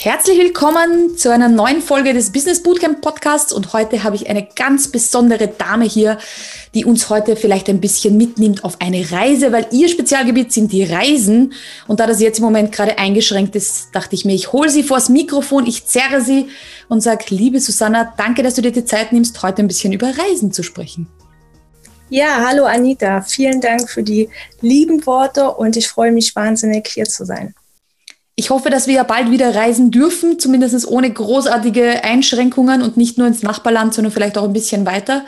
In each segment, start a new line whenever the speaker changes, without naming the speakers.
Herzlich willkommen zu einer neuen Folge des Business Bootcamp Podcasts und heute habe ich eine ganz besondere Dame hier, die uns heute vielleicht ein bisschen mitnimmt auf eine Reise, weil ihr Spezialgebiet sind die Reisen und da das jetzt im Moment gerade eingeschränkt ist, dachte ich mir, ich hole sie vors Mikrofon, ich zerre sie und sage, liebe Susanna, danke, dass du dir die Zeit nimmst, heute ein bisschen über Reisen zu sprechen.
Ja, hallo Anita, vielen Dank für die lieben Worte und ich freue mich wahnsinnig hier zu sein.
Ich hoffe, dass wir ja bald wieder reisen dürfen, zumindest ohne großartige Einschränkungen und nicht nur ins Nachbarland, sondern vielleicht auch ein bisschen weiter.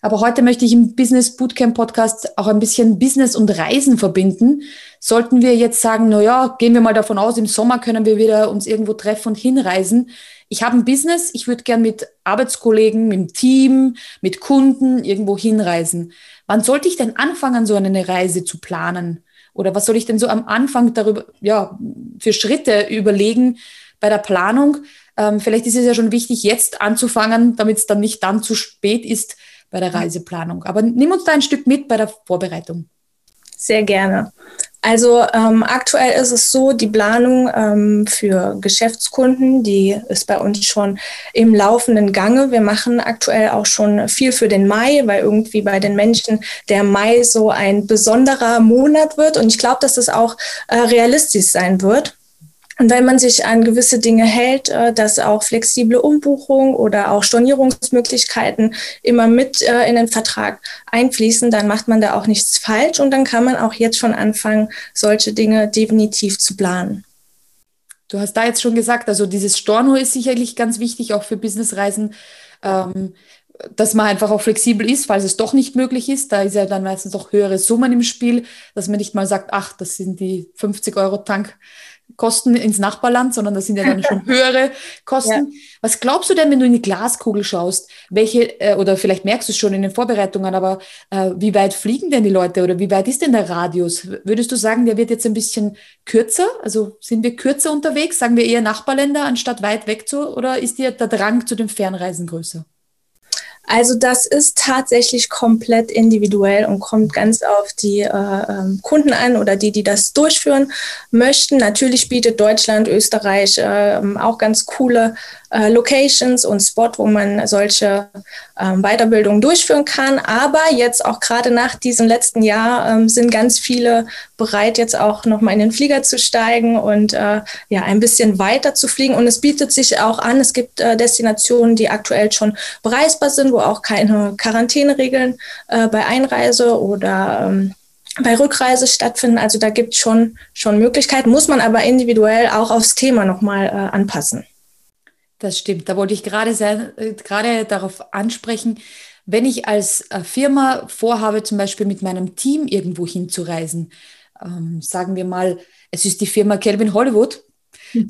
Aber heute möchte ich im Business Bootcamp Podcast auch ein bisschen Business und Reisen verbinden. Sollten wir jetzt sagen, na ja, gehen wir mal davon aus, im Sommer können wir wieder uns irgendwo treffen und hinreisen. Ich habe ein Business, ich würde gern mit Arbeitskollegen, mit dem Team, mit Kunden irgendwo hinreisen. Wann sollte ich denn anfangen, so eine Reise zu planen? Oder was soll ich denn so am Anfang darüber, ja, für Schritte überlegen bei der Planung? Ähm, vielleicht ist es ja schon wichtig, jetzt anzufangen, damit es dann nicht dann zu spät ist bei der Reiseplanung. Aber nimm uns da ein Stück mit bei der Vorbereitung.
Sehr gerne. Also ähm, aktuell ist es so, die Planung ähm, für Geschäftskunden, die ist bei uns schon im laufenden Gange. Wir machen aktuell auch schon viel für den Mai, weil irgendwie bei den Menschen der Mai so ein besonderer Monat wird. Und ich glaube, dass das auch äh, realistisch sein wird. Und wenn man sich an gewisse Dinge hält, äh, dass auch flexible Umbuchung oder auch Stornierungsmöglichkeiten immer mit äh, in den Vertrag einfließen, dann macht man da auch nichts falsch und dann kann man auch jetzt schon anfangen, solche Dinge definitiv zu planen.
Du hast da jetzt schon gesagt, also dieses Storno ist sicherlich ganz wichtig, auch für Businessreisen. Ähm, dass man einfach auch flexibel ist, falls es doch nicht möglich ist. Da ist ja dann meistens auch höhere Summen im Spiel, dass man nicht mal sagt, ach, das sind die 50 Euro Tank Kosten ins Nachbarland, sondern das sind ja dann schon höhere Kosten. Ja. Was glaubst du denn, wenn du in die Glaskugel schaust? Welche, äh, oder vielleicht merkst du es schon in den Vorbereitungen, aber äh, wie weit fliegen denn die Leute oder wie weit ist denn der Radius? Würdest du sagen, der wird jetzt ein bisschen kürzer? Also sind wir kürzer unterwegs? Sagen wir eher Nachbarländer anstatt weit weg zu? Oder ist dir der Drang zu den Fernreisen größer?
Also das ist tatsächlich komplett individuell und kommt ganz auf die äh, ähm, Kunden an oder die, die das durchführen möchten. Natürlich bietet Deutschland, Österreich äh, auch ganz coole äh, Locations und Spot, wo man solche ähm, Weiterbildungen durchführen kann. Aber jetzt auch gerade nach diesem letzten Jahr ähm, sind ganz viele bereit, jetzt auch nochmal in den Flieger zu steigen und äh, ja, ein bisschen weiter zu fliegen. Und es bietet sich auch an, es gibt äh, Destinationen, die aktuell schon bereisbar sind, auch keine Quarantäneregeln äh, bei Einreise oder ähm, bei Rückreise stattfinden. Also da gibt es schon, schon Möglichkeiten, muss man aber individuell auch aufs Thema nochmal äh, anpassen.
Das stimmt. Da wollte ich gerade sehr, äh, gerade darauf ansprechen, wenn ich als äh, Firma vorhabe, zum Beispiel mit meinem Team irgendwo hinzureisen, ähm, sagen wir mal, es ist die Firma Kelvin Hollywood.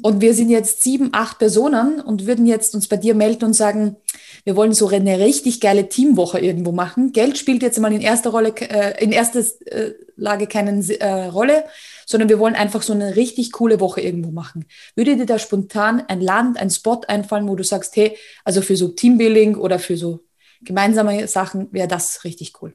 Und wir sind jetzt sieben, acht Personen und würden jetzt uns bei dir melden und sagen, wir wollen so eine richtig geile Teamwoche irgendwo machen. Geld spielt jetzt mal in erster Rolle, äh, in erster äh, Lage keine äh, Rolle sondern wir wollen einfach so eine richtig coole Woche irgendwo machen. Würde dir da spontan ein Land, ein Spot einfallen, wo du sagst, hey, also für so Teambuilding oder für so gemeinsame Sachen wäre das richtig cool?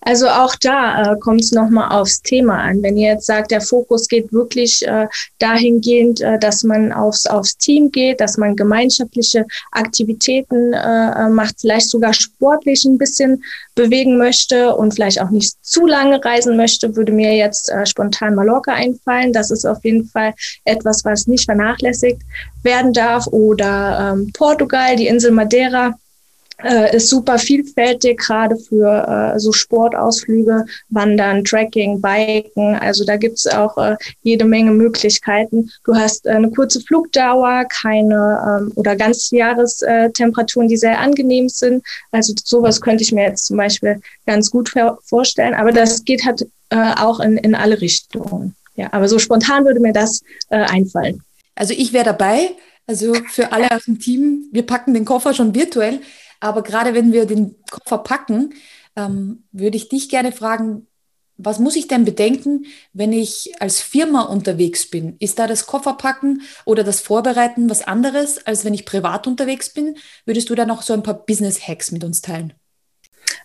Also auch da äh, kommt es nochmal aufs Thema an. Wenn ihr jetzt sagt, der Fokus geht wirklich äh, dahingehend, äh, dass man aufs, aufs Team geht, dass man gemeinschaftliche Aktivitäten äh, macht, vielleicht sogar sportlich ein bisschen bewegen möchte und vielleicht auch nicht zu lange reisen möchte, würde mir jetzt äh, spontan Mallorca einfallen. Das ist auf jeden Fall etwas, was nicht vernachlässigt werden darf. Oder ähm, Portugal, die Insel Madeira äh, ist super vielfältig, gerade für äh, so Sportausflüge, Wandern, Trekking, Biken. Also da gibt's auch äh, jede Menge Möglichkeiten. Du hast äh, eine kurze Flugdauer, keine ähm, oder Ganzjahrestemperaturen, die sehr angenehm sind. Also sowas könnte ich mir jetzt zum Beispiel ganz gut vorstellen. Aber das geht halt äh, auch in, in alle Richtungen. Ja, aber so spontan würde mir das äh, einfallen.
Also ich wäre dabei. Also für alle aus dem Team, wir packen den Koffer schon virtuell. Aber gerade wenn wir den Koffer packen, ähm, würde ich dich gerne fragen, was muss ich denn bedenken, wenn ich als Firma unterwegs bin? Ist da das Kofferpacken oder das Vorbereiten was anderes, als wenn ich privat unterwegs bin? Würdest du da noch so ein paar Business-Hacks mit uns teilen?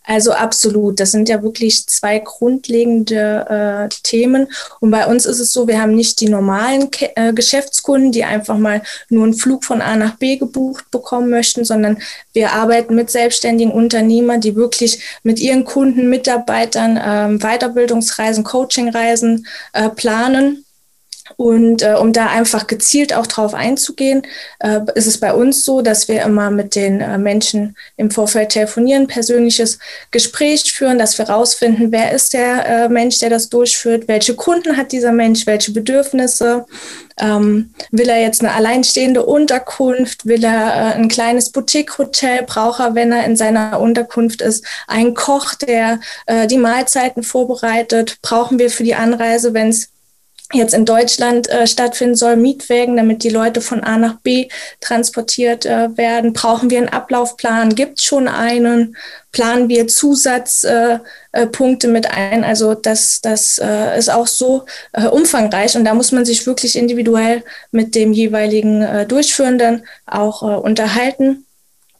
Also absolut. Das sind ja wirklich zwei grundlegende äh, Themen. Und bei uns ist es so, wir haben nicht die normalen Ke äh, Geschäftskunden, die einfach mal nur einen Flug von A nach B gebucht bekommen möchten, sondern wir arbeiten mit selbstständigen Unternehmern, die wirklich mit ihren Kunden, Mitarbeitern äh, Weiterbildungsreisen, Coachingreisen äh, planen und äh, um da einfach gezielt auch drauf einzugehen, äh, ist es bei uns so, dass wir immer mit den äh, Menschen im Vorfeld telefonieren, persönliches Gespräch führen, dass wir rausfinden, wer ist der äh, Mensch, der das durchführt, welche Kunden hat dieser Mensch, welche Bedürfnisse. Ähm, will er jetzt eine alleinstehende Unterkunft? Will er äh, ein kleines Boutique-Hotel? Braucht er, wenn er in seiner Unterkunft ist, einen Koch, der äh, die Mahlzeiten vorbereitet? Brauchen wir für die Anreise, wenn es jetzt in Deutschland äh, stattfinden soll, Mietwägen, damit die Leute von A nach B transportiert äh, werden. Brauchen wir einen Ablaufplan? Gibt es schon einen? Planen wir Zusatzpunkte äh, äh mit ein? Also das, das äh, ist auch so äh, umfangreich und da muss man sich wirklich individuell mit dem jeweiligen Durchführenden auch unterhalten.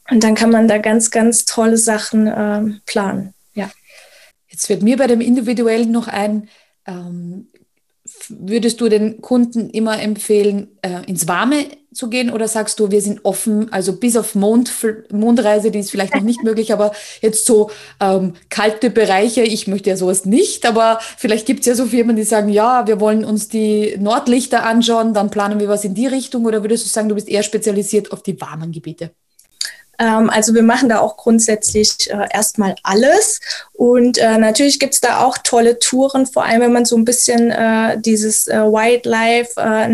Und dann kann man da ganz, ganz tolle Sachen planen. Ja.
Jetzt wird mir bei dem Individuellen noch ein, ähm, würdest du den Kunden immer empfehlen, äh, ins Warme zu gehen oder sagst du, wir sind offen, also bis auf Mond, Mondreise, die ist vielleicht noch nicht möglich, aber jetzt so ähm, kalte Bereiche, ich möchte ja sowas nicht, aber vielleicht gibt es ja so Firmen, die sagen, ja, wir wollen uns die Nordlichter anschauen, dann planen wir was in die Richtung oder würdest du sagen, du bist eher spezialisiert auf die warmen Gebiete?
Ähm, also wir machen da auch grundsätzlich äh, erstmal alles. Und äh, natürlich gibt's da auch tolle Touren, vor allem wenn man so ein bisschen äh, dieses äh, Wildlife, äh,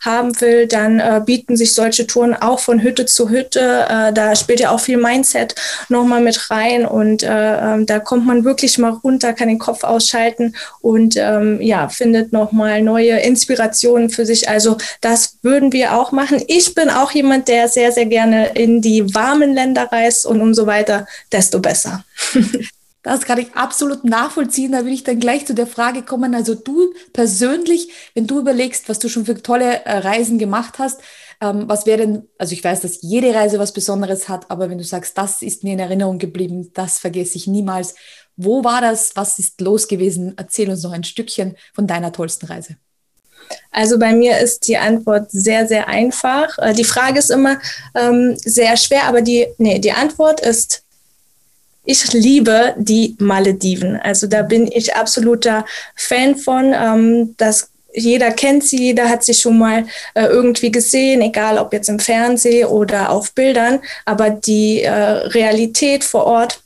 haben will, dann äh, bieten sich solche Touren auch von Hütte zu Hütte. Äh, da spielt ja auch viel Mindset nochmal mit rein und äh, äh, da kommt man wirklich mal runter, kann den Kopf ausschalten und ähm, ja, findet nochmal neue Inspirationen für sich. Also das würden wir auch machen. Ich bin auch jemand, der sehr, sehr gerne in die warmen Länder reist und umso weiter, desto besser.
Das kann ich absolut nachvollziehen. Da will ich dann gleich zu der Frage kommen. Also du persönlich, wenn du überlegst, was du schon für tolle äh, Reisen gemacht hast, ähm, was wäre denn, also ich weiß, dass jede Reise was Besonderes hat, aber wenn du sagst, das ist mir in Erinnerung geblieben, das vergesse ich niemals. Wo war das? Was ist los gewesen? Erzähl uns noch ein Stückchen von deiner tollsten Reise.
Also bei mir ist die Antwort sehr, sehr einfach. Äh, die Frage ist immer ähm, sehr schwer, aber die, nee, die Antwort ist, ich liebe die Malediven. Also da bin ich absoluter Fan von. Ähm, das jeder kennt sie, jeder hat sie schon mal äh, irgendwie gesehen, egal ob jetzt im Fernsehen oder auf Bildern. Aber die äh, Realität vor Ort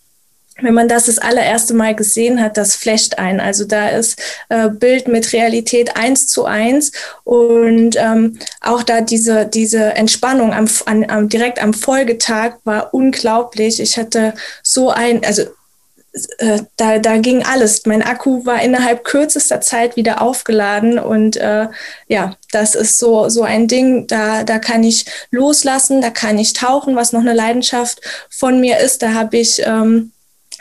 wenn man das das allererste Mal gesehen hat, das flasht ein. Also da ist äh, Bild mit Realität eins zu eins und ähm, auch da diese, diese Entspannung am, an, am, direkt am Folgetag war unglaublich. Ich hatte so ein, also äh, da, da ging alles. Mein Akku war innerhalb kürzester Zeit wieder aufgeladen und äh, ja, das ist so, so ein Ding, da, da kann ich loslassen, da kann ich tauchen, was noch eine Leidenschaft von mir ist. Da habe ich ähm,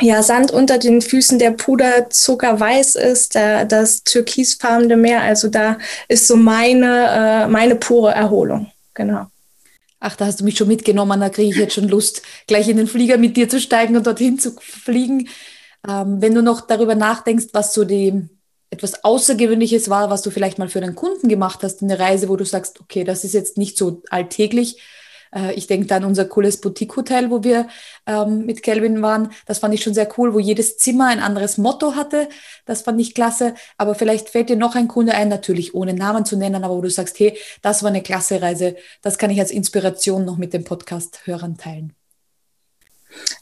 ja, Sand unter den Füßen, der puderzuckerweiß ist, der, das türkisfarbene Meer. Also da ist so meine, äh, meine pure Erholung. Genau.
Ach, da hast du mich schon mitgenommen, da kriege ich jetzt schon Lust, gleich in den Flieger mit dir zu steigen und dorthin zu fliegen. Ähm, wenn du noch darüber nachdenkst, was so die etwas Außergewöhnliches war, was du vielleicht mal für einen Kunden gemacht hast, eine Reise, wo du sagst, okay, das ist jetzt nicht so alltäglich, äh, ich denke da an unser cooles Boutique-Hotel, wo wir ähm, mit Kelvin waren. Das fand ich schon sehr cool, wo jedes Zimmer ein anderes Motto hatte. Das fand ich klasse. Aber vielleicht fällt dir noch ein Kunde ein, natürlich ohne Namen zu nennen, aber wo du sagst, hey, das war eine klasse Reise. Das kann ich als Inspiration noch mit dem Podcast-Hörern teilen.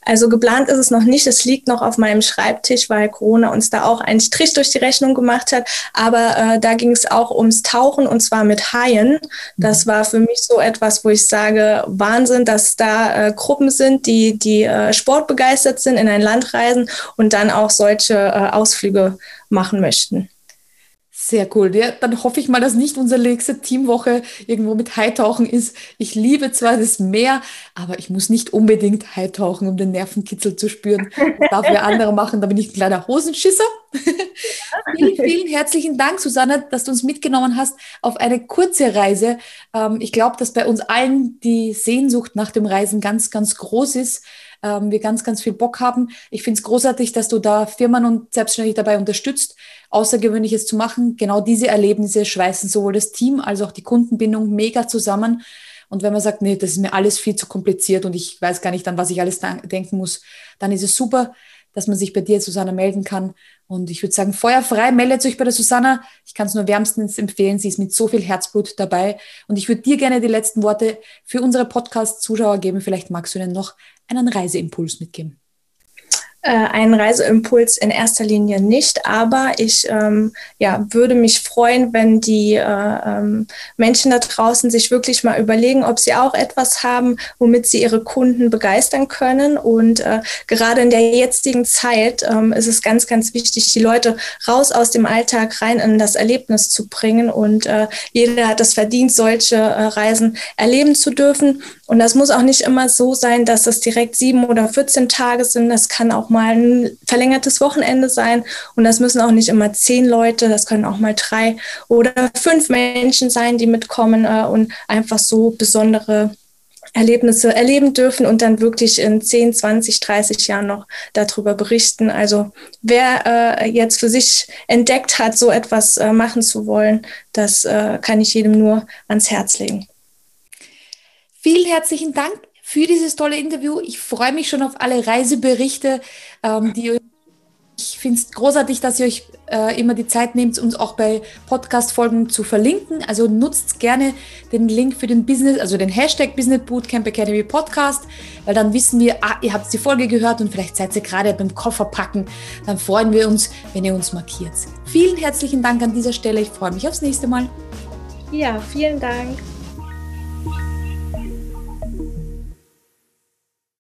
Also geplant ist es noch nicht. Es liegt noch auf meinem Schreibtisch, weil Corona uns da auch einen Strich durch die Rechnung gemacht hat. Aber äh, da ging es auch ums Tauchen und zwar mit Haien. Das war für mich so etwas, wo ich sage, Wahnsinn, dass da äh, Gruppen sind, die, die äh, sportbegeistert sind, in ein Land reisen und dann auch solche äh, Ausflüge machen möchten.
Sehr cool. Ja, dann hoffe ich mal, dass nicht unsere nächste Teamwoche irgendwo mit Haitauchen ist. Ich liebe zwar das Meer, aber ich muss nicht unbedingt Haitauchen, um den Nervenkitzel zu spüren. Das darf wer andere machen, da bin ich ein kleiner Hosenschisser. vielen, vielen herzlichen Dank, Susanne, dass du uns mitgenommen hast auf eine kurze Reise. Ähm, ich glaube, dass bei uns allen die Sehnsucht nach dem Reisen ganz, ganz groß ist. Ähm, wir ganz, ganz viel Bock haben. Ich finde es großartig, dass du da Firmen und selbstständig dabei unterstützt, Außergewöhnliches zu machen. Genau diese Erlebnisse schweißen sowohl das Team als auch die Kundenbindung mega zusammen. Und wenn man sagt, nee, das ist mir alles viel zu kompliziert und ich weiß gar nicht, an was ich alles denken muss, dann ist es super, dass man sich bei dir, Susanna, melden kann. Und ich würde sagen, feuerfrei, meldet euch bei der Susanna. Ich kann es nur wärmstens empfehlen. Sie ist mit so viel Herzblut dabei. Und ich würde dir gerne die letzten Worte für unsere Podcast-Zuschauer geben. Vielleicht magst du ihnen noch einen Reiseimpuls mitgeben.
Äh, einen Reiseimpuls in erster Linie nicht, aber ich ähm, ja, würde mich freuen, wenn die äh, ähm, Menschen da draußen sich wirklich mal überlegen, ob sie auch etwas haben, womit sie ihre Kunden begeistern können. Und äh, gerade in der jetzigen Zeit ähm, ist es ganz, ganz wichtig, die Leute raus aus dem Alltag rein in das Erlebnis zu bringen. Und äh, jeder hat es verdient, solche äh, Reisen erleben zu dürfen. Und das muss auch nicht immer so sein, dass es direkt sieben oder 14 Tage sind. Das kann auch mal ein verlängertes Wochenende sein. Und das müssen auch nicht immer zehn Leute, das können auch mal drei oder fünf Menschen sein, die mitkommen äh, und einfach so besondere Erlebnisse erleben dürfen und dann wirklich in 10, 20, 30 Jahren noch darüber berichten. Also wer äh, jetzt für sich entdeckt hat, so etwas äh, machen zu wollen, das äh, kann ich jedem nur ans Herz legen.
Vielen herzlichen Dank für dieses tolle Interview. Ich freue mich schon auf alle Reiseberichte, ähm, die ich finde es großartig, dass ihr euch äh, immer die Zeit nehmt, uns auch bei Podcast-Folgen zu verlinken. Also nutzt gerne den Link für den Business, also den Hashtag Business Bootcamp Academy Podcast, weil dann wissen wir, ah, ihr habt die Folge gehört und vielleicht seid ihr gerade beim Koffer packen. Dann freuen wir uns, wenn ihr uns markiert. Vielen herzlichen Dank an dieser Stelle. Ich freue mich aufs nächste Mal.
Ja, vielen Dank.